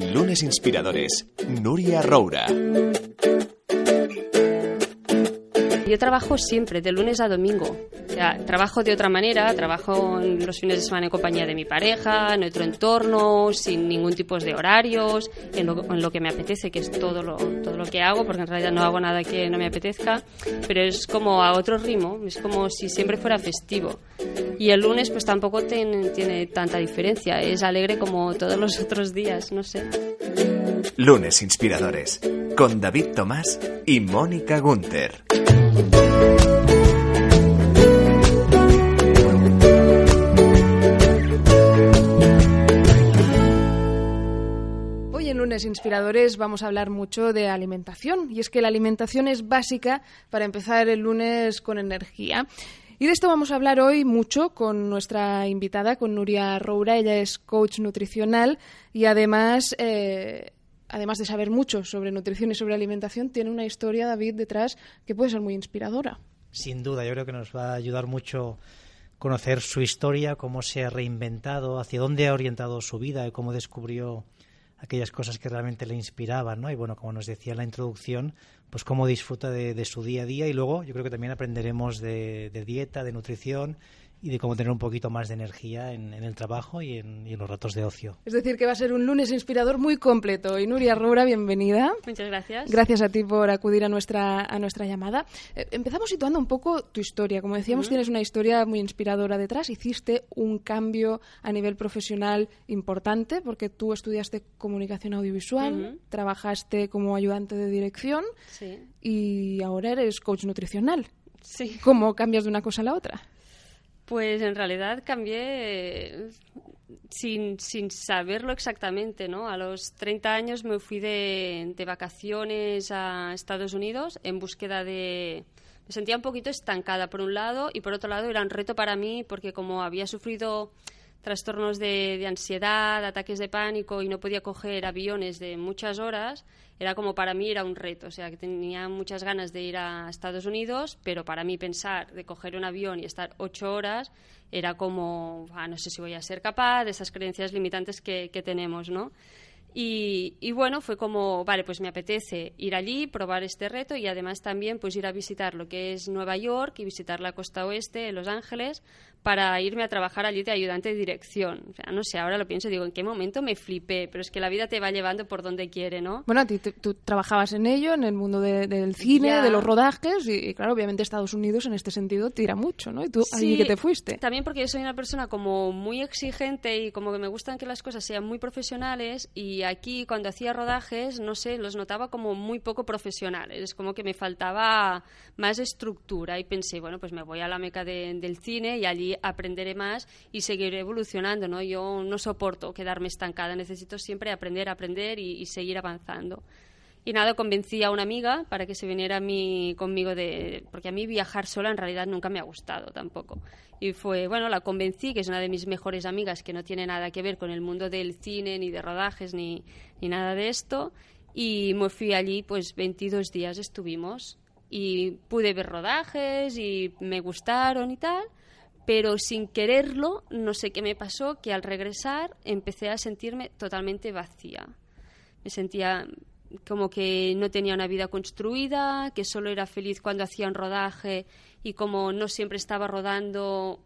Lunes Inspiradores, Nuria Roura. Yo trabajo siempre, de lunes a domingo. O trabajo de otra manera, trabajo en los fines de semana en compañía de mi pareja, en otro entorno, sin ningún tipo de horarios, en lo, que me apetece, que es todo lo que hago, porque en realidad no hago nada que no me apetezca, pero es como a otro ritmo, es como si siempre fuera festivo. Y el lunes pues tampoco tiene, tiene tanta diferencia, es alegre como todos los otros días, no sé. Lunes Inspiradores, con David Tomás y Mónica Gunther. Hoy en Lunes Inspiradores vamos a hablar mucho de alimentación y es que la alimentación es básica para empezar el lunes con energía. Y de esto vamos a hablar hoy mucho con nuestra invitada, con Nuria Roura. Ella es coach nutricional y además eh, además de saber mucho sobre nutrición y sobre alimentación, tiene una historia, David, detrás que puede ser muy inspiradora. Sin duda, yo creo que nos va a ayudar mucho conocer su historia, cómo se ha reinventado, hacia dónde ha orientado su vida y cómo descubrió aquellas cosas que realmente le inspiraban, ¿no? Y bueno, como nos decía en la introducción, pues cómo disfruta de, su día a día y luego yo creo que también aprenderemos de dieta, de nutrición y de cómo tener un poquito más de energía en, el trabajo y en, los ratos de ocio. Es decir, que va a ser un lunes inspirador muy completo. Y Nuria Roura, bienvenida. Muchas gracias. Gracias a ti por acudir a nuestra, a nuestra llamada. Eh, empezamos situando un poco tu historia. Como decíamos, tienes una historia muy inspiradora detrás. Hiciste un cambio a nivel profesional importante porque tú estudiaste comunicación audiovisual, trabajaste como ayudante de dirección y ahora eres coach nutricional. Sí. ¿Cómo cambias de una cosa a la otra? Pues en realidad cambié sin, sin saberlo exactamente, ¿no? A los 30 años me fui de, de vacaciones a Estados Unidos en búsqueda de... Me sentía un poquito estancada por un lado y por otro lado era un reto para mí porque como había sufrido trastornos de, ansiedad, ataques de pánico y no podía coger aviones de muchas horas, era como para mí era un reto. O sea, que tenía muchas ganas de ir a Estados Unidos, pero para mí pensar de coger un avión y estar ocho horas era como, no sé si voy a ser capaz de esas creencias limitantes que, que tenemos, ¿no? Y, bueno, fue como, vale, pues me apetece ir allí, probar este reto y además también pues ir a visitar lo que es Nueva York y visitar la costa oeste, Los Ángeles, para irme a trabajar allí de ayudante de dirección. O sea, no sé, ahora lo pienso, digo, ¿en qué momento me flipé? Pero es que la vida te va llevando por donde quiere, ¿no? Bueno, tú trabajabas en ello, en el mundo del cine, de los rodajes, y, claro, obviamente Estados Unidos en este sentido tira mucho, ¿no? Y tú allí que te fuiste. También porque yo soy una persona como muy exigente y como que me gustan que las cosas sean muy profesionales y aquí cuando hacía rodajes, no sé, los notaba como muy poco profesionales, es como que me faltaba más estructura y pensé, bueno, pues me voy a la meca del cine y allí aprenderé más y seguiré evolucionando, ¿no? Yo no soporto quedarme estancada, necesito siempre aprender, aprender y, seguir avanzando. Y nada, convencí a una amiga para que se viniera a mí, conmigo de... Porque a mí viajar sola en realidad nunca me ha gustado tampoco. Y fue, bueno, la convencí, que es una de mis mejores amigas, que no tiene nada que ver con el mundo del cine, ni de rodajes, ni, ni nada de esto. Y me fui allí, pues 22 días estuvimos. Y pude ver rodajes y me gustaron y tal pero sin quererlo, no sé qué me pasó, que al regresar empecé a sentirme totalmente vacía. Me sentía como que no tenía una vida construida, que solo era feliz cuando hacía un rodaje y como no siempre estaba rodando,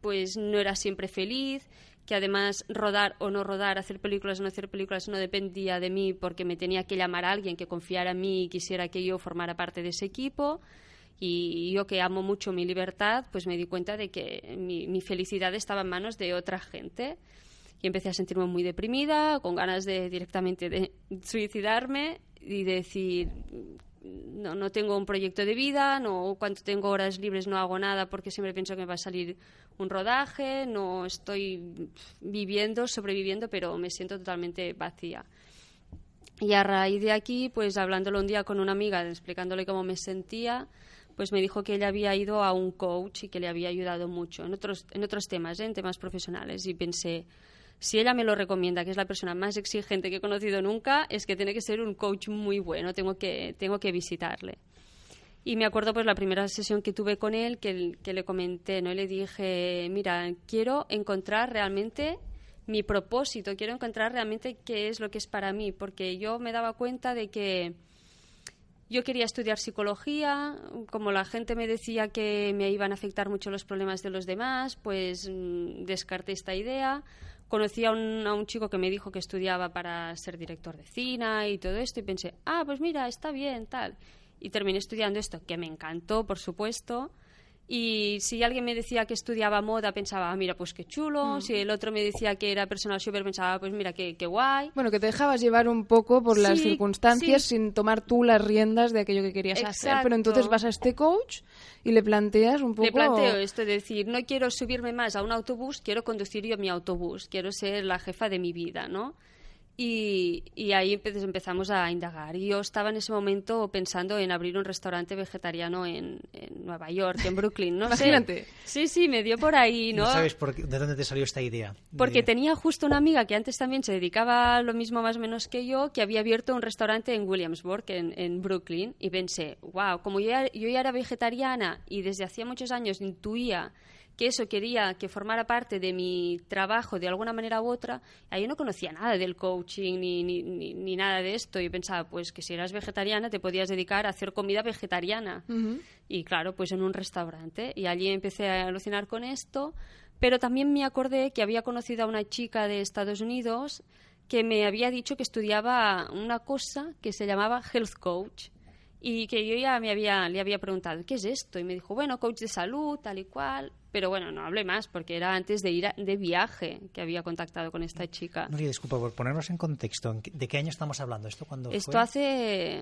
pues no era siempre feliz, que además rodar o no rodar, hacer películas o no hacer películas no dependía de mí porque me tenía que llamar a alguien que confiara en mí y quisiera que yo formara parte de ese equipo. Y yo que amo mucho mi libertad, pues me di cuenta de que mi, felicidad estaba en manos de otra gente. Y empecé a sentirme muy deprimida, con ganas de directamente de suicidarme y decir, no, no tengo un proyecto de vida, no cuando tengo horas libres no hago nada porque siempre pienso que me va a salir un rodaje, no estoy viviendo, sobreviviendo, pero me siento totalmente vacía. Y a raíz de aquí, pues hablándolo un día con una amiga, explicándole cómo me sentía, pues me dijo que ella había ido a un coach y que le había ayudado mucho en otros, en otros temas, ¿eh? en temas profesionales. Y pensé, si ella me lo recomienda, que es la persona más exigente que he conocido nunca, es que tiene que ser un coach muy bueno, tengo que, tengo que visitarle. Y me acuerdo pues la primera sesión que tuve con él, que, que le comenté, ¿no? Le dije, mira, quiero encontrar realmente mi propósito, quiero encontrar realmente qué es lo que es para mí, porque yo me daba cuenta de que yo quería estudiar psicología, como la gente me decía que me iban a afectar mucho los problemas de los demás, pues mm, descarté esta idea. Conocí a un, a un chico que me dijo que estudiaba para ser director de cine y todo esto y pensé, ah, pues mira, está bien, tal. Y terminé estudiando esto, que me encantó, por supuesto. Y si alguien me decía que estudiaba moda, pensaba, ah, mira, pues qué chulo. Mm. Si el otro me decía que era personal shopper, pensaba, pues mira, qué, qué guay. Bueno, que te dejabas llevar un poco por las circunstancias sí. sin tomar tú las riendas de aquello que querías hacer. Pero entonces vas a este coach y le planteas un poco... Le planteo esto, es decir, no quiero subirme más a un autobús, quiero conducir yo mi autobús, quiero ser la jefa de mi vida, ¿no? Y, y ahí empe- empezamos a indagar. Y yo estaba en ese momento pensando en abrir un restaurante vegetariano en, en Nueva York, en Brooklyn, no sé. Imagínate. Sí, sí, me dio por ahí, ¿no? No sabes por qué- de dónde te salió esta idea. Porque De- tenía justo una amiga que antes también se dedicaba a lo mismo más o menos que yo, que había abierto un restaurante en Williamsburg, en, en Brooklyn, y pensé, wow, como yo ya, yo ya era vegetariana y desde hacía muchos años intuía que eso quería que formara parte de mi trabajo de alguna manera u otra, ahí no conocía nada del coaching ni, ni, ni, ni nada de esto y pensaba, pues que si eras vegetariana te podías dedicar a hacer comida vegetariana. Y claro, pues en un restaurante. Y allí empecé a alucinar con esto. Pero también me acordé que había conocido a una chica de Estados Unidos que me había dicho que estudiaba una cosa que se llamaba Health Coach. Y que yo ya me había, le había preguntado, ¿qué es esto? Y me dijo, bueno, coach de salud, tal y cual. Pero bueno, no hablé más porque era antes de ir a- de viaje que había contactado con esta chica. Nuria, disculpa, por ponernos en contexto, ¿en qué- ¿de qué año estamos hablando? ¿Esto cuándo Esto fue? hace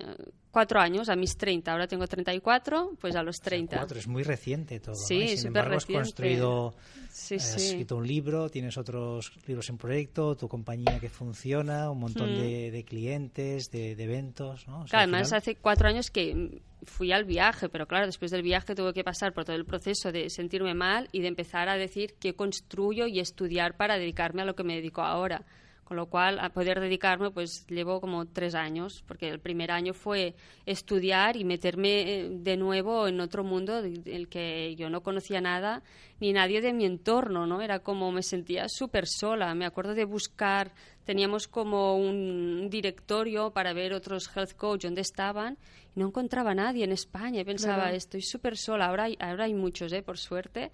cuatro años, a mis 30. Ahora tengo 34, pues a los 30. Cuatro, es muy reciente todo. Sí, ¿no? Y sin embargo, has reciente. construido, Sí, has sí. escrito un libro, tienes otros libros en proyecto, tu compañía que funciona, un montón Mm. de, de clientes, de, de eventos. ¿no? O sea, Claro, además final- hace cuatro años que fui al viaje, pero claro, después del viaje tuve que pasar por todo el proceso de sentirme mal y de empezar a decir qué construyo y estudiar para dedicarme a lo que me dedico ahora. Con lo cual, a poder dedicarme, pues llevo como tres años, porque el primer año fue estudiar y meterme eh, de nuevo en otro mundo del que yo no conocía nada, ni nadie de mi entorno, ¿no? Era como me sentía súper sola. Me acuerdo de buscar, teníamos como un directorio para ver otros health coach donde estaban y no encontraba a nadie en España. Y pensaba, estoy súper sola. Ahora hay, ahora hay muchos, ¿eh? Por suerte.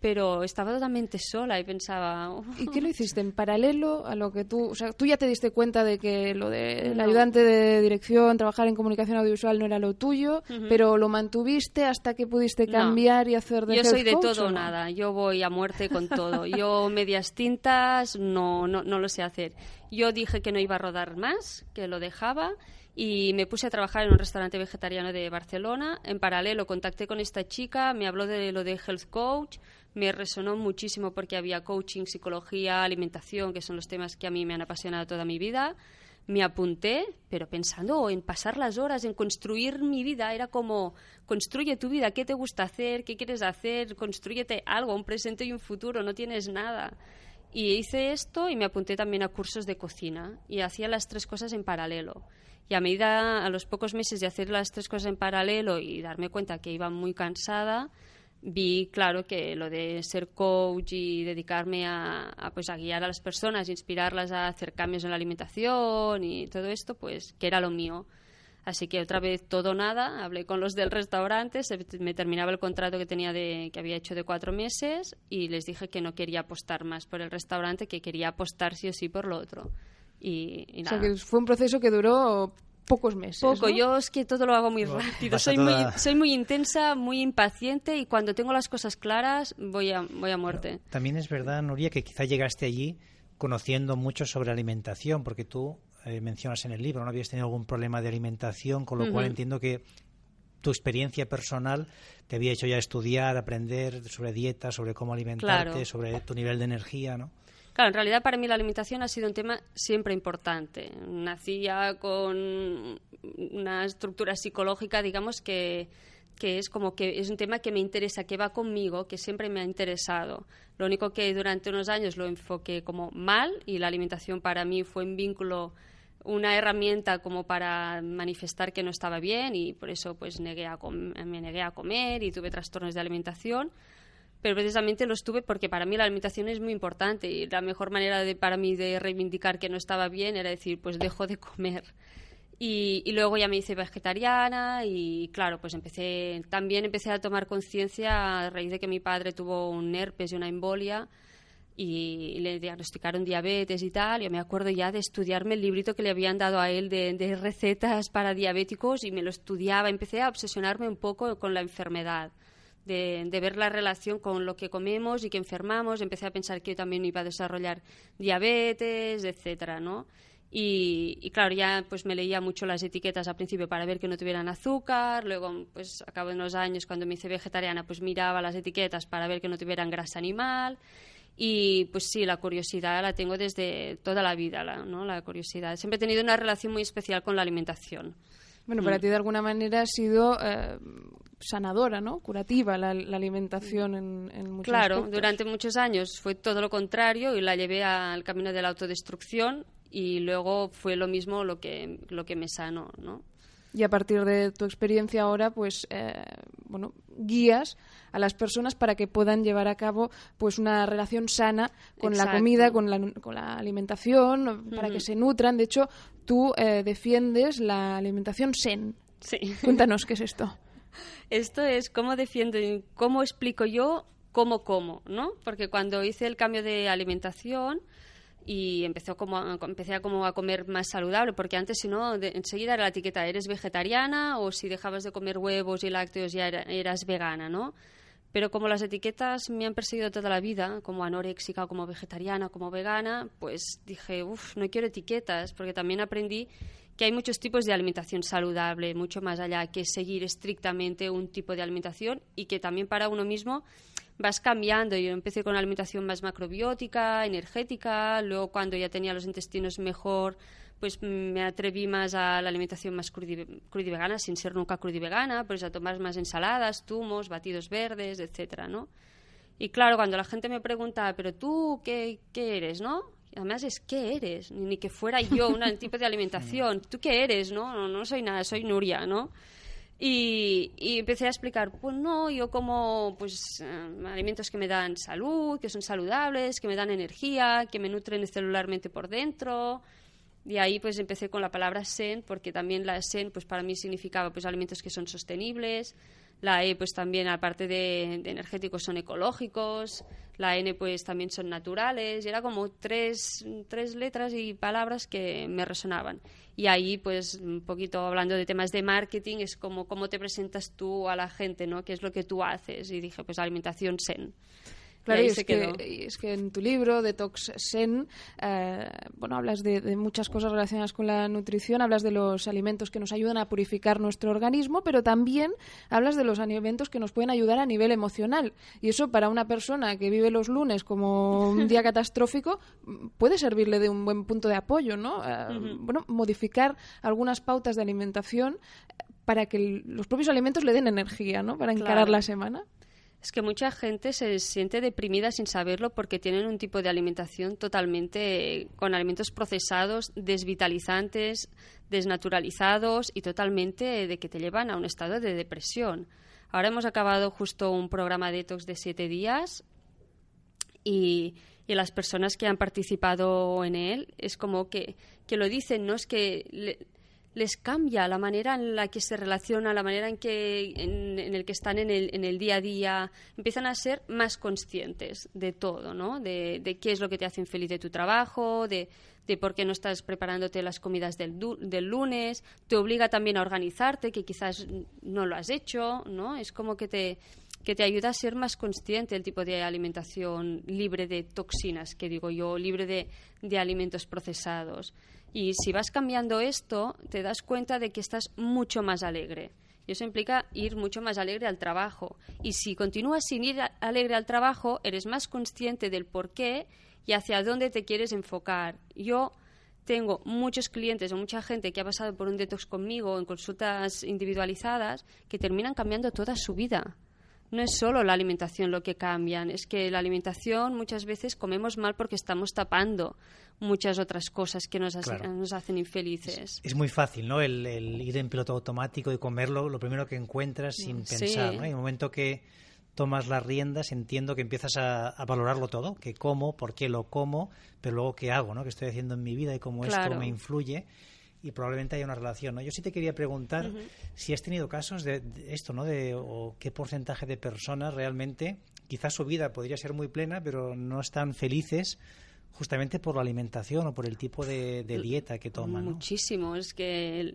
Pero estaba totalmente sola y pensaba... "Oh, ¿Y qué lo hiciste en paralelo a lo que tú, o sea, tú ya te diste cuenta de que lo de No. ayudante de dirección, trabajar en comunicación audiovisual no era lo tuyo, pero lo mantuviste hasta que pudiste No. cambiar y hacer de Yo soy de coach, todo ¿o o no? nada. Yo voy a muerte con todo. Yo medias tintas no, no, no lo sé hacer. Yo dije que no iba a rodar más, que lo dejaba y me puse a trabajar en un restaurante vegetariano de Barcelona. En paralelo contacté con esta chica, me habló de lo de health coach, me resonó muchísimo porque había coaching, psicología, alimentación, que son los temas que a mí me han apasionado toda mi vida. Me apunté, pero pensando en pasar las horas, en construir mi vida. Era como, construye tu vida, ¿qué te gusta hacer? ¿Qué quieres hacer? Construyete algo, un presente y un futuro, no tienes nada. Y hice esto y me apunté también a cursos de cocina y hacía las tres cosas en paralelo. Y a medida, a los pocos meses de hacer las tres cosas en paralelo y darme cuenta que iba muy cansada, vi claro que lo de ser coach y dedicarme a, a, pues a guiar a las personas, inspirarlas a hacer cambios en la alimentación y todo esto, pues que era lo mío. Así que otra vez todo o nada, hablé con los del restaurante, se me terminaba el contrato que tenía de, que había hecho de cuatro meses y les dije que no quería apostar más por el restaurante, que quería apostar sí o sí por lo otro. Y, y O nada. sea, que fue un proceso que duró pocos meses. Poco, ¿no? yo es que todo lo hago muy Bueno, rápido. Soy toda- muy, soy muy intensa, muy impaciente y cuando tengo las cosas claras voy a, voy a muerte. También es verdad, Nuria, que quizá llegaste allí conociendo mucho sobre alimentación, porque tú eh, mencionas en el libro, ¿no habías tenido algún problema de alimentación, con lo cual entiendo que tu experiencia personal te había hecho ya estudiar, aprender sobre dieta, sobre cómo alimentarte, Claro. sobre tu nivel de energía, ¿no? Claro, en realidad para mí la alimentación ha sido un tema siempre importante. Nací ya con una estructura psicológica, digamos, que, que es como que es un tema que me interesa, que va conmigo, que siempre me ha interesado. Lo único que durante unos años lo enfoqué como mal y la alimentación para mí fue un vínculo, una herramienta como para manifestar que no estaba bien y por eso pues negué a me negué a comer y tuve trastornos de alimentación. Pero precisamente lo estuve porque para mí la alimentación es muy importante y la mejor manera de, para mí de reivindicar que no estaba bien era decir, pues dejo de comer. Y, y, luego ya me hice vegetariana y claro, pues empecé, también empecé a tomar conciencia a raíz de que mi padre tuvo un herpes y una embolia y le diagnosticaron diabetes y tal. Yo me acuerdo ya de estudiarme el librito que le habían dado a él de, de recetas para diabéticos y me lo estudiaba. Empecé a obsesionarme un poco con la enfermedad. De, de, ver la relación con lo que comemos y que enfermamos. Empecé a pensar que yo también iba a desarrollar diabetes, etcétera, ¿no? Y, y, claro, ya pues me leía mucho las etiquetas al principio para ver que no tuvieran azúcar, luego pues a cabo de unos años cuando me hice vegetariana pues miraba las etiquetas para ver que no tuvieran grasa animal y pues sí, la curiosidad la tengo desde toda la vida, la, ¿no? La curiosidad. Siempre he tenido una relación muy especial con la alimentación. Bueno, para mm. ti de alguna manera ha sido eh, sanadora, ¿no? Curativa la, la alimentación en, en muchos Claro, aspectos. durante muchos años fue todo lo contrario y la llevé al camino de la autodestrucción y luego fue lo mismo lo que, lo que me sanó, ¿no? y a partir de tu experiencia ahora pues eh, bueno guías a las personas para que puedan llevar a cabo pues una relación sana con Exacto. la comida con la, con la alimentación para que se nutran de hecho tú eh, defiendes la alimentación zen Sí. cuéntanos qué es esto Esto es cómo defiendo, cómo explico yo cómo como, ¿no? Porque cuando hice el cambio de alimentación y empezó como a, empecé a, como a comer más saludable, porque antes si no, de- enseguida era la etiqueta, eres vegetariana o si dejabas de comer huevos y lácteos ya era- eras vegana, ¿no? Pero como las etiquetas me han perseguido toda la vida, como anoréxica, como vegetariana, como vegana, pues dije, uff, no quiero etiquetas, porque también aprendí que hay muchos tipos de alimentación saludable, mucho más allá que seguir estrictamente un tipo de alimentación y que también para uno mismo vas cambiando. Yo empecé con una alimentación más macrobiótica, energética, luego cuando ya tenía los intestinos mejor, pues me atreví más a la alimentación más crudi- crudivegana, sin ser nunca crudivegana, pues a tomar más ensaladas, zumos, batidos verdes, etcétera, ¿no? Y claro, cuando la gente me pregunta, pero tú, ¿qué, qué eres, no? Además es, ¿qué eres? Ni, que fuera yo un tipo de alimentación. ¿Tú qué eres, no? No, no soy nada, soy Nuria, ¿no? Y, y empecé a explicar, pues no, yo como pues eh, alimentos que me dan salud, que son saludables, que me dan energía, que me nutren celularmente por dentro. Y ahí pues empecé con la palabra sen, porque también la sen pues para mí significaba pues alimentos que son sostenibles. La E pues también aparte de, de energéticos son ecológicos. La N pues también son naturales. Y era como tres, tres letras y palabras que me resonaban. Y ahí pues un poquito hablando de temas de marketing es como cómo te presentas tú a la gente, ¿no? ¿Qué es lo que tú haces? Y dije pues alimentación sen. Claro, y ahí y se es, que, y es que en tu libro, Detox Sen, eh, bueno, hablas de, de muchas cosas relacionadas con la nutrición, hablas de los alimentos que nos ayudan a purificar nuestro organismo, pero también hablas de los alimentos que nos pueden ayudar a nivel emocional. Y eso para una persona que vive los lunes como un día catastrófico puede servirle de un buen punto de apoyo, ¿no? Eh, Bueno, modificar algunas pautas de alimentación para que el- los propios alimentos le den energía, ¿no? Para encarar Claro. la semana. Es que mucha gente se siente deprimida sin saberlo porque tienen un tipo de alimentación totalmente con alimentos procesados, desvitalizantes, desnaturalizados y totalmente de que te llevan a un estado de depresión. Ahora hemos acabado justo un programa detox de siete días y, y las personas que han participado en él es como que, que lo dicen, ¿no? Es que le- les cambia la manera en la que se relaciona, la manera en que en, el que están en el, en el día a día, empiezan a ser más conscientes de todo, ¿no? De, qué es lo que te hace infeliz de tu trabajo, de, de por qué no estás preparándote las comidas del, del lunes, te obliga también a organizarte, que quizás no lo has hecho, ¿no? Es como que te que te ayuda a ser más consciente del tipo de alimentación libre de toxinas, que digo yo, libre de, de alimentos procesados. Y si vas cambiando esto, te das cuenta de que estás mucho más alegre. Y eso implica ir mucho más alegre al trabajo. Y si continúas sin ir alegre al trabajo, eres más consciente del por qué y hacia dónde te quieres enfocar. Yo tengo muchos clientes o mucha gente que ha pasado por un detox conmigo en consultas individualizadas que terminan cambiando toda su vida. No es solo la alimentación lo que cambian, es que la alimentación muchas veces comemos mal porque estamos tapando muchas otras cosas que nos, hace- Claro. nos hacen infelices. Es muy fácil, ¿no? El, el ir en piloto automático y comerlo, lo primero que encuentras sin Sí. pensar, ¿no? Y en el momento que tomas las riendas, entiendo que empiezas a, valorarlo todo, que como, por qué lo como, pero luego qué hago, ¿no? qué estoy haciendo en mi vida y cómo esto me influye y probablemente haya una relación. ¿no? Yo sí te quería preguntar si has tenido casos de, esto, ¿no? De, o qué porcentaje de personas realmente, quizás su vida podría ser muy plena, pero no están felices justamente por la alimentación o por el tipo de, dieta que toman. Muchísimo, es que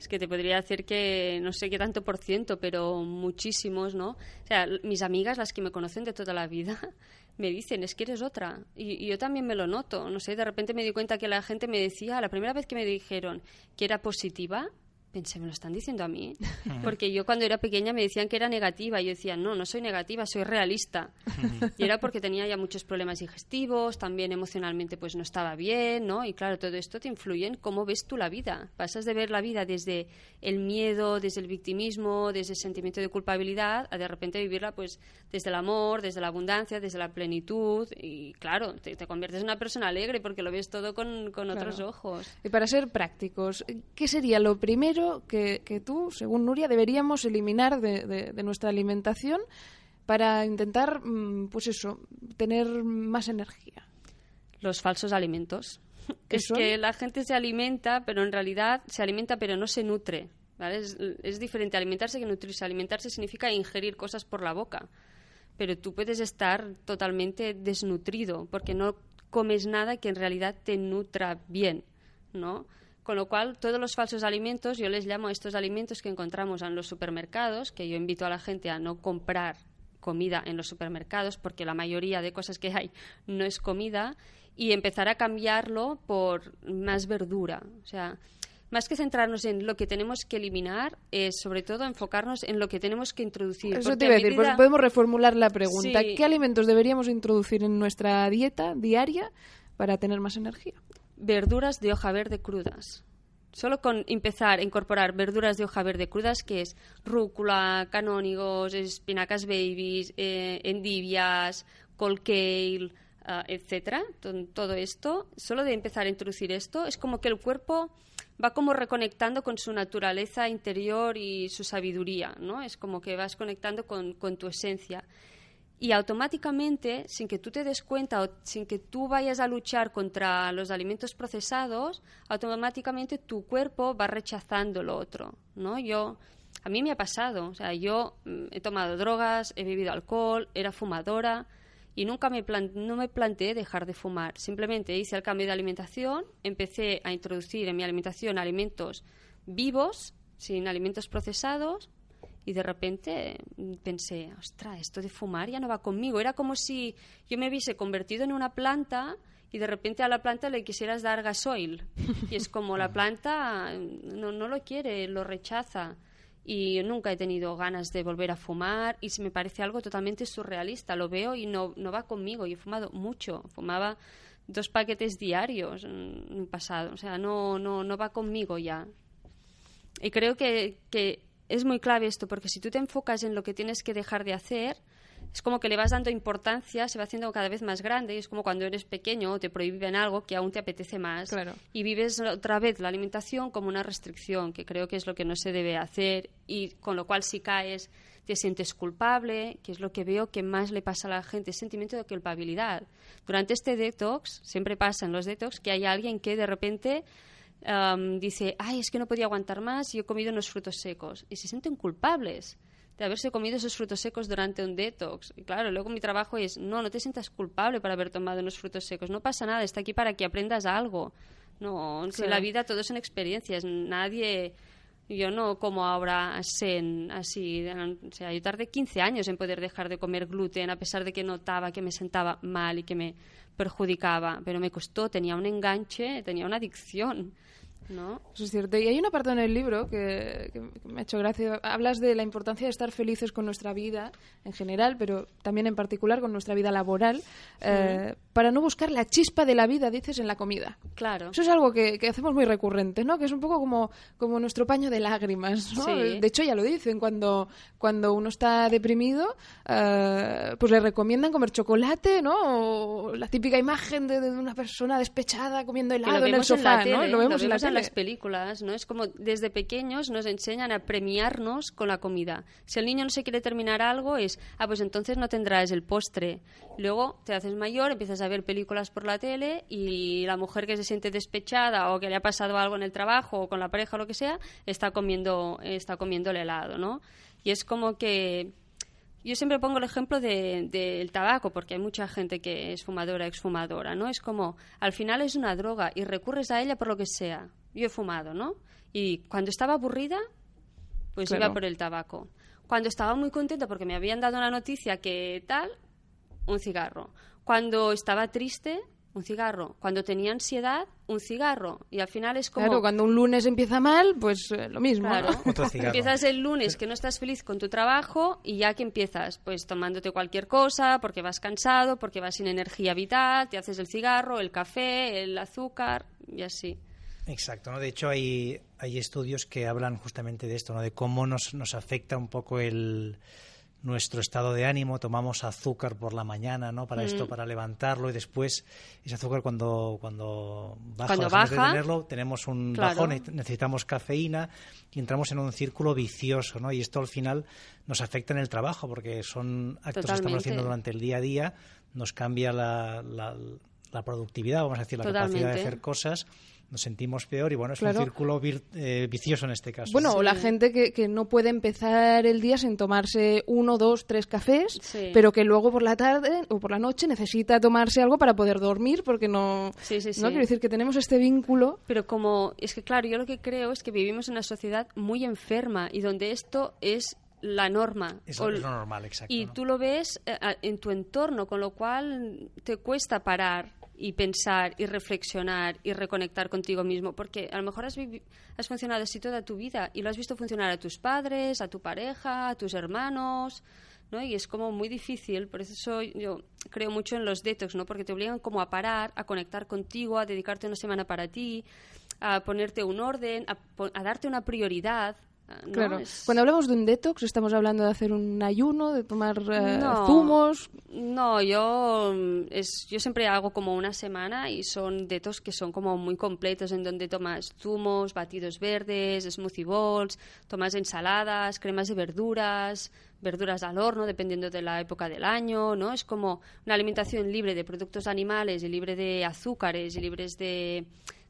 es que te podría decir que no sé qué tanto por ciento, pero muchísimos, ¿no? O sea, mis amigas, las que me conocen de toda la vida, me dicen, es que eres otra. Y, yo también me lo noto. No sé, de repente me di cuenta que la gente me decía, la primera vez que me dijeron que era positiva, pensé, me lo están diciendo a mí. Porque yo cuando era pequeña me decían que era negativa. Y yo decía, no, no soy negativa, soy realista. y era porque tenía ya muchos problemas digestivos, también emocionalmente pues no estaba bien, ¿no? Y claro, todo esto te influye en cómo ves tú la vida. Pasas de ver la vida desde el miedo, desde el victimismo, desde el sentimiento de culpabilidad, a de repente vivirla pues desde el amor, desde la abundancia, desde la plenitud. Y claro, te, conviertes en una persona alegre porque lo ves todo con, con otros ojos. Y para ser prácticos, ¿qué sería lo primero que, tú, según Nuria, deberíamos eliminar de, nuestra alimentación para intentar, mm, pues eso, tener más energía? Los falsos alimentos. Es que la gente se alimenta, pero en realidad se alimenta, pero no se nutre. Es, es, diferente alimentarse que nutrirse. Alimentarse significa ingerir cosas por la boca. Pero tú puedes estar totalmente desnutrido porque no comes nada que en realidad te nutra bien, ¿no? Con lo cual, todos los falsos alimentos, yo les llamo a estos alimentos que encontramos en los supermercados, que yo invito a la gente a no comprar comida en los supermercados, porque la mayoría de cosas que hay no es comida, y empezar a cambiarlo por más verdura. O sea, más que centrarnos en lo que tenemos que eliminar, es sobre todo enfocarnos en lo que tenemos que introducir. Eso te iba a decir, pues podemos reformular la pregunta. ¿Qué alimentos deberíamos introducir en nuestra dieta diaria para tener más energía? Verduras de hoja verde crudas. Solo con empezar a incorporar verduras de hoja verde crudas, que es rúcula, canónigos, espinacas babies, eh, endivias, col kale, uh, etcétera, todo esto, solo de empezar a introducir esto, es como que el cuerpo va como reconectando con su naturaleza interior y su sabiduría, ¿no? Es como que vas conectando con, con tu esencia y automáticamente, sin que tú te des cuenta o sin que tú vayas a luchar contra los alimentos procesados, automáticamente tu cuerpo va rechazando lo otro, ¿no? Yo a mí me ha pasado, o sea, yo mm, he tomado drogas, he bebido alcohol, era fumadora y nunca me no me planteé dejar de fumar. Simplemente hice el cambio de alimentación, empecé a introducir en mi alimentación alimentos vivos, sin alimentos procesados, y de repente pensé, ostras, esto de fumar ya no va conmigo. Era como si yo me hubiese convertido en una planta y de repente a la planta le quisieras dar gasoil. Y es como la planta no, no lo quiere, lo rechaza. Y nunca he tenido ganas de volver a fumar y se me parece algo totalmente surrealista. Lo veo y no, no va conmigo. Y he fumado mucho. Fumaba dos paquetes diarios en el pasado. O sea, no, no, no va conmigo ya. Y creo que, que es muy clave esto, porque si tú te enfocas en lo que tienes que dejar de hacer, es como que le vas dando importancia, se va haciendo cada vez más grande, y es como cuando eres pequeño o te prohíben algo que aún te apetece más. Y vives otra vez la alimentación como una restricción, que creo que es lo que no se debe hacer, y con lo cual si caes te sientes culpable, que es lo que veo que más le pasa a la gente, sentimiento de culpabilidad. Durante este detox, siempre pasa en los detox, que hay alguien que de repente dice, ay, es que no podía aguantar más y he comido unos frutos secos. Y se sienten culpables de haberse comido esos frutos secos durante un detox. Y claro, luego mi trabajo es, no, no te sientas culpable por haber tomado unos frutos secos. No pasa nada, está aquí para que aprendas algo. No, si la vida todo son experiencias. Nadie, yo no como ahora sen, así. O sea, yo tardé 15 años en poder dejar de comer gluten, a pesar de que notaba que me sentaba mal y que me perjudicaba. Pero me costó, tenía un enganche, tenía una adicción. ¿No? Eso es cierto. Y hay una parte en el libro que, me ha hecho gracia. Hablas de la importancia de estar felices con nuestra vida en general, pero también en particular con nuestra vida laboral, eh, para no buscar la chispa de la vida, dices, en la comida. Claro. Eso es algo que, hacemos muy recurrente, ¿no? Que es un poco como, como nuestro paño de lágrimas, ¿no? De hecho, ya lo dicen, cuando, cuando uno está deprimido, eh, pues le recomiendan comer chocolate, ¿no? O la típica imagen de, una persona despechada comiendo helado en el sofá, ¿no? Lo vemos, en la tele las películas, ¿no? Es como desde pequeños nos enseñan a premiarnos con la comida. Si el niño no se quiere terminar algo, es, ah, pues entonces no tendrás el postre. Luego te haces mayor, empiezas a ver películas por la tele y la mujer que se siente despechada o que le ha pasado algo en el trabajo o con la pareja o lo que sea, está comiendo, está comiendo el helado, ¿no? Y es como que yo siempre pongo el ejemplo del tabaco, porque hay mucha gente que es fumadora, exfumadora, ¿no? Es como, al final es una droga y recurres a ella por lo que sea. Yo he fumado, ¿no? Y cuando estaba aburrida, pues iba por el tabaco. Cuando estaba muy contenta porque me habían dado una noticia que tal, un cigarro. Cuando estaba triste, un cigarro. Cuando tenía ansiedad, un cigarro. Y al final es como... Claro, cuando un lunes empieza mal, pues eh, lo mismo. Claro. empiezas el lunes que no estás feliz con tu trabajo y ya que empiezas, pues tomándote cualquier cosa, porque vas cansado, porque vas sin energía vital, te haces el cigarro, el café, el azúcar y así. Exacto, ¿no? De hecho hay, hay estudios que hablan justamente de esto, ¿no? De cómo nos, nos afecta un poco el nuestro estado de ánimo, tomamos azúcar por la mañana, ¿no? Para esto, mm. para levantarlo y después ese azúcar cuando cuando baja, cuando baja tenerlo, tenemos un bajón, necesitamos cafeína y entramos en un círculo vicioso, ¿no? Y esto al final nos afecta en el trabajo porque son actos que estamos haciendo durante el día a día, nos cambia la, la, productividad, vamos a decir, la capacidad de hacer cosas nos sentimos peor y bueno, es un círculo eh, vicioso en este caso. Bueno, o la gente que, que, no puede empezar el día sin tomarse uno, dos, tres cafés, pero que luego por la tarde o por la noche necesita tomarse algo para poder dormir porque no... Sí, sí, ¿no? Quiero decir que tenemos este vínculo. Pero como, es que claro, yo lo que creo es que vivimos en una sociedad muy enferma y donde esto es la norma. Es lo normal, exacto. Y tú lo ves eh, en tu entorno, con lo cual te cuesta parar y pensar y reflexionar y reconectar contigo mismo, porque a lo mejor has, has funcionado así toda tu vida y lo has visto funcionar a tus padres, a tu pareja, a tus hermanos, ¿no? Y es como muy difícil, por eso yo creo mucho en los detox, ¿no? Porque te obligan como a parar, a conectar contigo, a dedicarte una semana para ti, a ponerte un orden, a, a darte una prioridad, Claro. Cuando hablamos de un detox, estamos hablando de hacer un ayuno, de tomar eh, zumos. No, yo es, yo siempre hago como una semana y son detox que son como muy completos, en donde tomas zumos, batidos verdes, smoothie bowls, tomas ensaladas, cremas de verduras, verduras al horno, dependiendo de la época del año, ¿no? Es como una alimentación libre de productos animales y libre de azúcares y libres de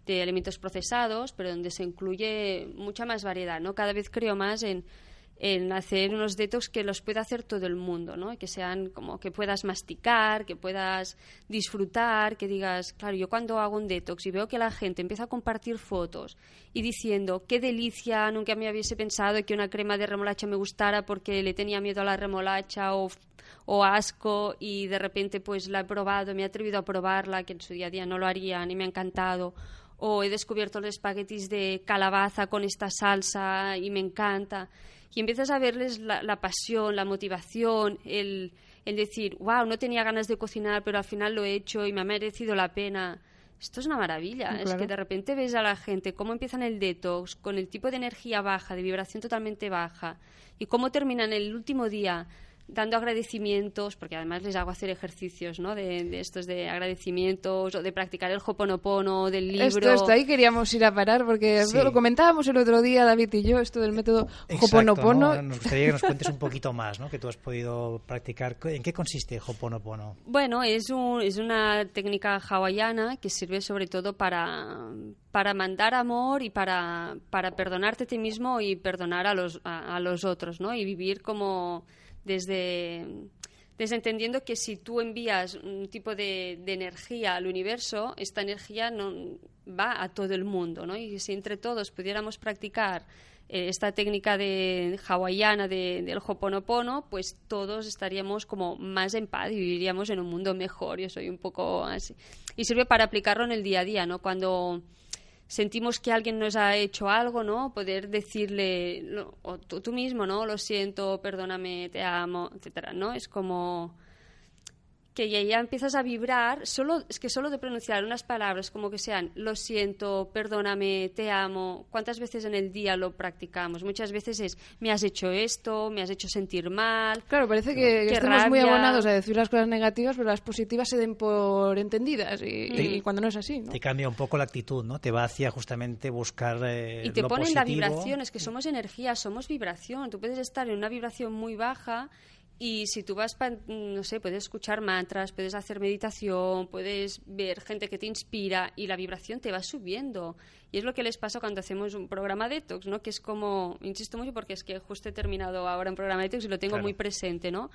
de alimentos procesados, pero donde se incluye mucha más variedad, ¿no? Cada vez creo más en, en hacer unos detox que los pueda hacer todo el mundo, ¿no? Que sean como que puedas masticar, que puedas disfrutar, que digas, claro, yo cuando hago un detox y veo que la gente empieza a compartir fotos y diciendo, qué delicia, nunca me hubiese pensado que una crema de remolacha me gustara porque le tenía miedo a la remolacha o, o asco y de repente pues la he probado, me he atrevido a probarla, que en su día a día no lo haría ni me ha encantado o he descubierto los espaguetis de calabaza con esta salsa y me encanta. Y empiezas a verles la, pasión, la motivación, el, el, decir, wow, no tenía ganas de cocinar, pero al final lo he hecho y me ha merecido la pena. Esto es una maravilla. Es que de repente ves a la gente cómo empiezan el detox con el tipo de energía baja, de vibración totalmente baja, y cómo terminan el último día dando agradecimientos, porque además les hago hacer ejercicios, ¿no? De, estos de agradecimientos o de practicar el hoponopono del libro. Esto, esto ahí queríamos ir a parar porque lo comentábamos el otro día David y yo, esto del método hoponopono. Nos gustaría que nos cuentes un poquito más, ¿no? Que tú has podido practicar. ¿En qué consiste hoponopono? Bueno, es, un, es una técnica hawaiana que sirve sobre todo para, para mandar amor y para, para perdonarte a ti mismo y perdonar a los, a los otros, ¿no? Y vivir como desde, desde entendiendo que si tú envías un tipo de, energía al universo, esta energía no, va a todo el mundo, ¿no? Y si entre todos pudiéramos practicar eh, esta técnica de hawaiana de, del hoponopono, pues todos estaríamos como más en paz y viviríamos en un mundo mejor. Yo soy un poco así. Y sirve para aplicarlo en el día a día, ¿no? Cuando sentimos que alguien nos ha hecho algo, ¿no? Poder decirle, o tú, mismo, ¿no? Lo siento, perdóname, te amo, etcétera, ¿no? Es como que ya, ya empiezas a vibrar, solo, es que solo de pronunciar unas palabras como que sean lo siento, perdóname, te amo, ¿cuántas veces en el día lo practicamos? Muchas veces es me has hecho esto, me has hecho sentir mal. Claro, parece que, estamos muy abonados a decir las cosas negativas, pero las positivas se den por entendidas y, cuando no es así. Te cambia un poco la actitud, ¿no? Te va hacia justamente buscar eh, Y te ponen la vibración, es que somos energía, somos vibración. Tú puedes estar en una vibración muy baja y si tú vas, no sé, puedes escuchar mantras, puedes hacer meditación, puedes ver gente que te inspira y la vibración te va subiendo. Y es lo que les pasa cuando hacemos un programa detox, ¿no? Que es como, insisto mucho porque es que justo he terminado ahora un programa detox y lo tengo muy presente, ¿no?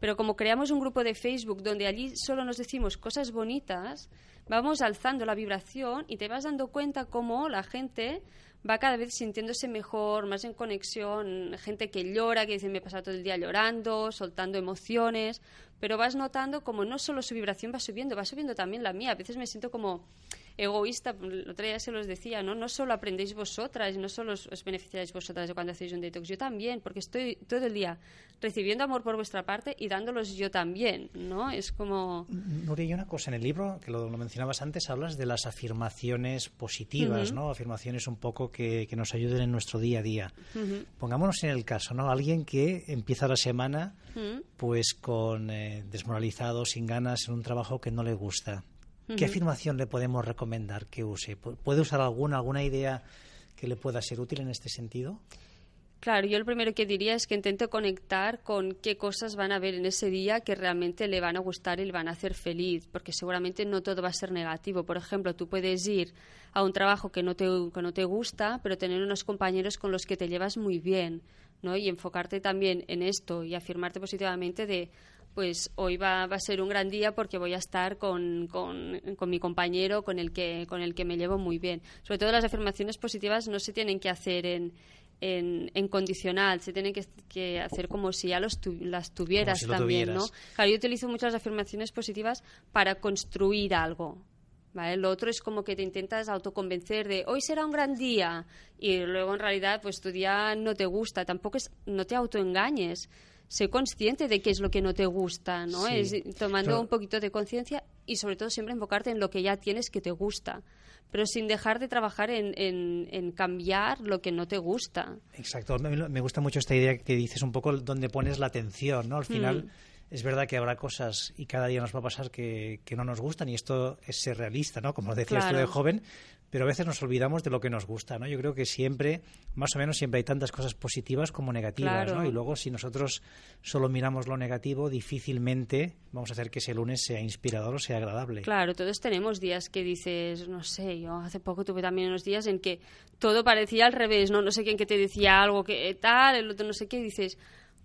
Pero como creamos un grupo de Facebook donde allí solo nos decimos cosas bonitas, vamos alzando la vibración y te vas dando cuenta cómo la gente va cada vez sintiéndose mejor, más en conexión, gente que llora, que dice me he pasado todo el día llorando, soltando emociones, pero vas notando como no solo su vibración va subiendo, va subiendo también la mía. A veces me siento como egoísta, el otro día se los decía, ¿no? No solo aprendéis vosotras, no solo os, beneficiáis vosotras de cuando hacéis un detox, yo también, porque estoy todo el día recibiendo amor por vuestra parte y dándolos yo también, ¿no? Es como... Nuria, hay una cosa, en el libro, que lo, mencionabas antes, hablas de las afirmaciones positivas, ¿no? Afirmaciones un poco que, nos ayuden en nuestro día a día. Pongámonos en el caso, ¿no? Alguien que empieza la semana pues con eh, desmoralizado, sin ganas, en un trabajo que no le gusta ¿Qué afirmación le podemos recomendar que use? ¿Puede usar alguna, alguna idea que le pueda ser útil en este sentido? Claro, yo lo primero que diría es que intente conectar con qué cosas van a ver en ese día que realmente le van a gustar y le van a hacer feliz, porque seguramente no todo va a ser negativo. Por ejemplo, tú puedes ir a un trabajo que no te, que no te gusta, pero tener unos compañeros con los que te llevas muy bien, ¿no? Y enfocarte también en esto y afirmarte positivamente de, pues hoy va, va, a ser un gran día porque voy a estar con, con, mi compañero con el, que, con el que me llevo muy bien. Sobre todo las afirmaciones positivas no se tienen que hacer en, en, condicional, se tienen que, hacer como si ya los las tuvieras también, ¿no? Claro, yo utilizo muchas afirmaciones positivas para construir algo. ¿Vale? Lo otro es como que te intentas autoconvencer de hoy será un gran día y luego en realidad pues tu día no te gusta, tampoco es no te autoengañes sé consciente de qué es lo que no te gusta, ¿no? Es tomando un poquito de conciencia y sobre todo siempre enfocarte en lo que ya tienes que te gusta, pero sin dejar de trabajar en, en, cambiar lo que no te gusta. Exacto, me, gusta mucho esta idea que dices un poco donde pones la atención, ¿no? Al final... Mm. Es verdad que habrá cosas y cada día nos va a pasar que, que no nos gustan y esto es ser realista, ¿no? Como decías tú de joven, pero a veces nos olvidamos de lo que nos gusta, ¿no? Yo creo que siempre, más o menos, siempre hay tantas cosas positivas como negativas, ¿no? Y luego, si nosotros solo miramos lo negativo, difícilmente vamos a hacer que ese lunes sea inspirador o sea agradable. Claro, todos tenemos días que dices, no sé, yo hace poco tuve también unos días en que todo parecía al revés, ¿no? No sé quién que te decía algo que tal, el otro no sé qué, y dices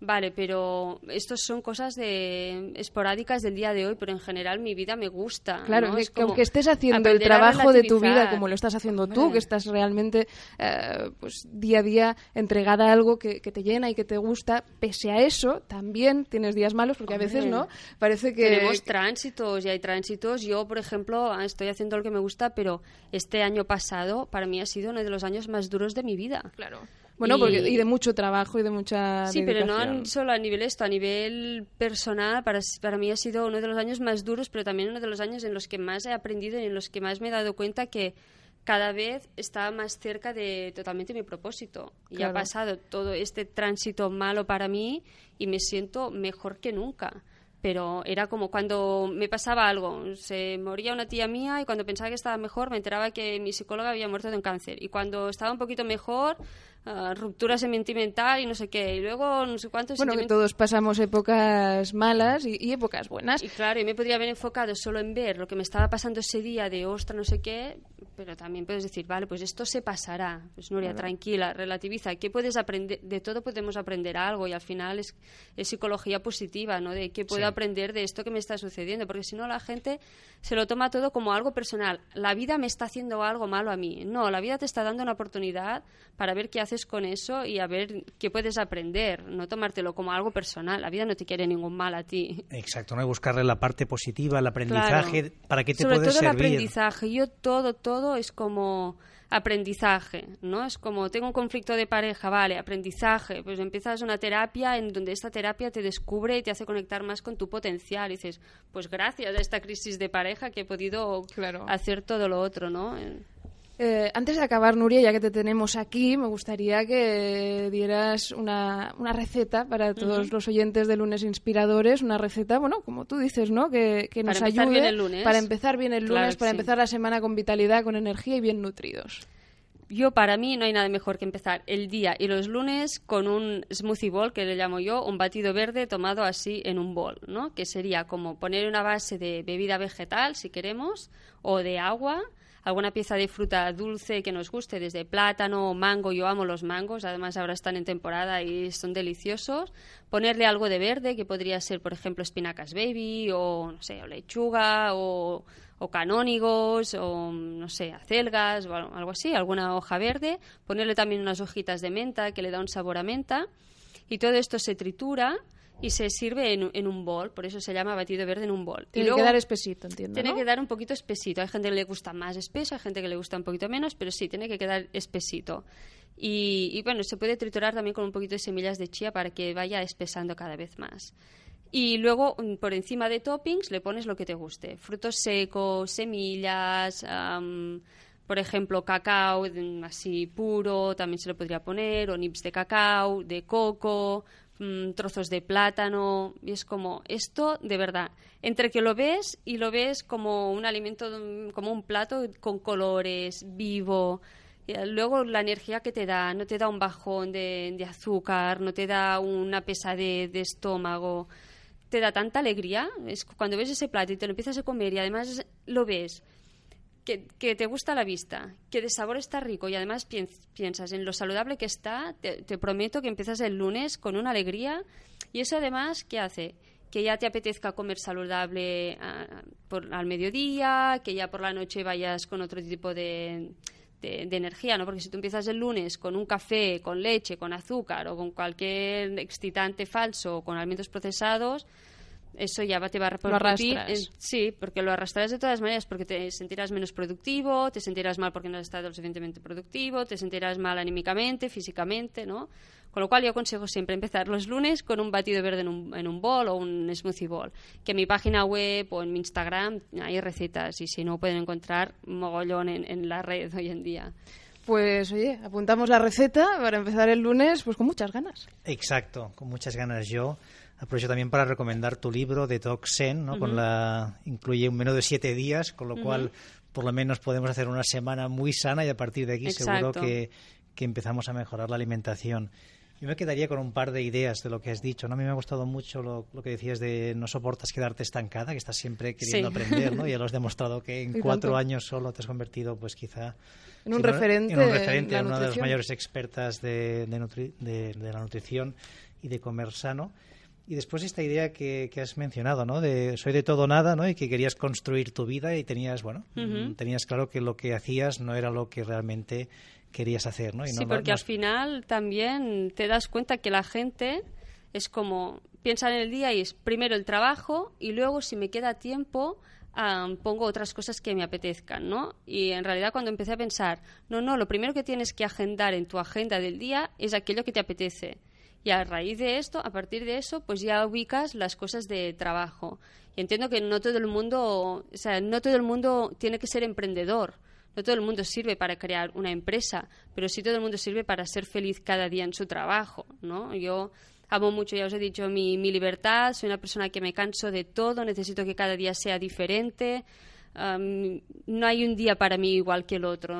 Vale, pero estos son cosas de esporádicas del día de hoy, pero en general mi vida me gusta. Claro, que aunque estés haciendo el trabajo de tu vida como lo estás haciendo tú, que estás realmente eh, pues día a día entregada a algo que, te llena y que te gusta, pese a eso también tienes días malos porque a veces no, parece que tenemos tránsitos y hay tránsitos. Yo, por ejemplo, ah, estoy haciendo lo que me gusta, pero este año pasado para mí ha sido uno de los años más duros de mi vida. Claro. Bueno, y, porque, y de mucho trabajo y de mucha. Sí, pero no solo a nivel esto, a nivel personal, para, para mí ha sido uno de los años más duros, pero también uno de los años en los que más he aprendido y en los que más me he dado cuenta que cada vez estaba más cerca de totalmente mi propósito. Y ha pasado todo este tránsito malo para mí y me siento mejor que nunca pero era como cuando me pasaba algo, se moría una tía mía y cuando pensaba que estaba mejor me enteraba que mi psicóloga había muerto de un cáncer y cuando estaba un poquito mejor Uh, ruptura sentimental y no sé qué. Y luego no sé cuántos... Bueno, que todos pasamos épocas malas y, épocas buenas. Y claro, y me podría haber enfocado solo en ver lo que me estaba pasando ese día de ostra, no sé qué, pero también puedes decir, vale, pues esto se pasará. Pues Nuria, tranquila, relativiza. ¿Qué puedes aprender? De todo podemos aprender algo y al final es, es psicología positiva, ¿no? De qué puedo aprender de esto que me está sucediendo. Porque si no, la gente se lo toma todo como algo personal. La vida me está haciendo algo malo a mí. No, la vida te está dando una oportunidad para ver qué haces con eso y a ver qué puedes aprender, no tomártelo como algo personal. La vida no te quiere ningún mal a ti. Exacto, no hay buscarle la parte positiva, el aprendizaje, para qué te Sobre todo el aprendizaje. Yo todo, todo todo es como aprendizaje, ¿no? Es como tengo un conflicto de pareja, vale, aprendizaje, pues empiezas una terapia en donde esta terapia te descubre y te hace conectar más con tu potencial y dices, pues gracias a esta crisis de pareja que he podido hacer todo lo otro, ¿no? Eh, antes de acabar, Nuria, ya que te tenemos aquí, me gustaría que dieras una, una receta para todos los oyentes de Lunes Inspiradores, una receta, bueno, como tú dices, ¿no? Que, que nos ayude para empezar bien el lunes, para empezar la semana con vitalidad, con energía y bien nutridos. Yo, para mí, no hay nada mejor que empezar el día y los lunes con un smoothie bowl, que le llamo yo, un batido verde tomado así en un bol, ¿no? Que sería como poner una base de bebida vegetal, si queremos, o de agua, alguna pieza de fruta dulce que nos guste, desde plátano o mango. Yo amo los mangos, además ahora están en temporada y son deliciosos. Ponerle algo de verde, que podría ser, por ejemplo, espinacas baby o, no sé, o lechuga o, canónigos o, no sé, acelgas o algo así, alguna hoja verde. Ponerle también unas hojitas de menta que le da un sabor a menta. Y todo esto se tritura y se sirve en, un bol, por eso se llama batido verde en un bol. Tiene que dar espesito, entiendo. Tiene que dar un poquito espesito. Hay gente que le gusta más espeso, hay gente que le gusta un poquito menos, pero sí, tiene que quedar espesito. Y, bueno, se puede triturar también con un poquito de semillas de chía para que vaya espesando cada vez más. Y luego, mm, por encima de toppings, le pones lo que te guste. Frutos secos, semillas, por ejemplo, cacao mm, así puro, también se le podría poner, o nips de cacao, de coco, Mm, trozos de plátano, y es como esto de verdad, entre que lo ves y lo ves como un alimento, como un plato con colores, vivo, luego la energía que te da, no te da un bajón de, azúcar, no te da una pesadez de estómago, te da tanta alegría, es cuando ves ese plato y te lo empiezas a comer y además lo ves que, te gusta la vista, que de sabor está rico y además piensas en lo saludable que está, te, prometo que empiezas el lunes con una alegría y eso además, ¿qué hace? Que ya te apetezca comer saludable ah, al mediodía, que ya por la noche vayas con otro tipo de, de, de, energía, ¿no? Porque si tú empiezas el lunes con un café, con leche, con azúcar o con cualquier excitante falso o con alimentos procesados, eso ya te va a repercutir. sí, porque lo arrastrarás de todas maneras, porque te sentirás menos productivo, te sentirás mal porque no has estado lo suficientemente productivo, te sentirás mal anímicamente, físicamente, ¿no? Con lo cual yo aconsejo siempre empezar los lunes con un batido verde en un, en un bol o un smoothie bowl. Que en mi página web o en mi Instagram hay recetas y si no pueden encontrar mogollón en, en la red hoy en día. Pues oye, apuntamos la receta para empezar el lunes pues con muchas ganas. Exacto, con muchas ganas yo. Aprovecho también para recomendar tu libro, Detox Zen, ¿no? con la, incluye un menú de siete días, con lo cual por lo menos podemos hacer una semana muy sana y a partir de aquí seguro que, empezamos a mejorar la alimentación. Yo me quedaría con un par de ideas de lo que has dicho. ¿no? A mí me ha gustado mucho lo, que decías de no soportas quedarte estancada, que estás siempre queriendo aprender, ¿no? Ya lo has demostrado que en cuatro años solo te has convertido, pues quizá... En un referente. En un referente, en, una de las mayores expertas de, de, de la nutrición y de comer sano. Y después esta idea que, has mencionado, ¿no? De soy de todo nada, ¿no? Y que querías construir tu vida y tenías, bueno, tenías claro que lo que hacías no era lo que realmente querías hacer, ¿no? sí, porque al final también te das cuenta que la gente es como piensa en el día y es primero el trabajo y luego si me queda tiempo pongo otras cosas que me apetezcan, ¿no? Y en realidad cuando empecé a pensar, no, no, lo primero que tienes que agendar en tu agenda del día es aquello que te apetece y a raíz de esto, a partir de eso, pues ya ubicas las cosas de trabajo. Y entiendo que no todo el mundo, o sea, no todo el mundo tiene que ser emprendedor. No todo el mundo sirve para crear una empresa, pero sí todo el mundo sirve para ser feliz cada día en su trabajo, ¿no? Yo amo mucho, ya os he dicho, mi, mi libertad, soy una persona que me canso de todo, necesito que cada día sea diferente, no hay un día para mí igual que el otro.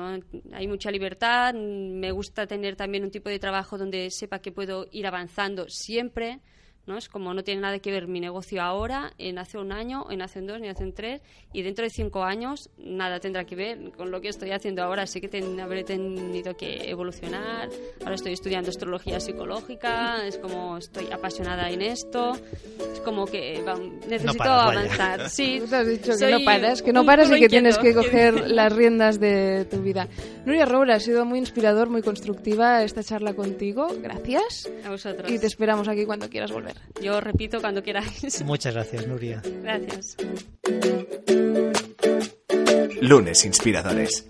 Hay mucha libertad, me gusta tener también un tipo de trabajo donde sepa que puedo ir avanzando siempre ¿no? Es como no tiene nada que ver mi negocio ahora, en hace un año, en hace dos, ni hace tres, y dentro de cinco años nada tendrá que ver con lo que estoy haciendo ahora. Sé que ten, habré tenido que evolucionar. Ahora estoy estudiando astrología psicológica, es como estoy apasionada en esto, es como que necesito avanzar. Sí, Tú has dicho que no paras, que no paras y que tienes que coger las riendas de tu vida. Nuria Roura, ha sido muy inspirador, muy constructiva esta charla contigo. Gracias. A vosotros. Y te esperamos aquí cuando quieras volver. Yo repito cuando queráis. Muchas gracias, Nuria. Gracias. Lunes Inspiradores.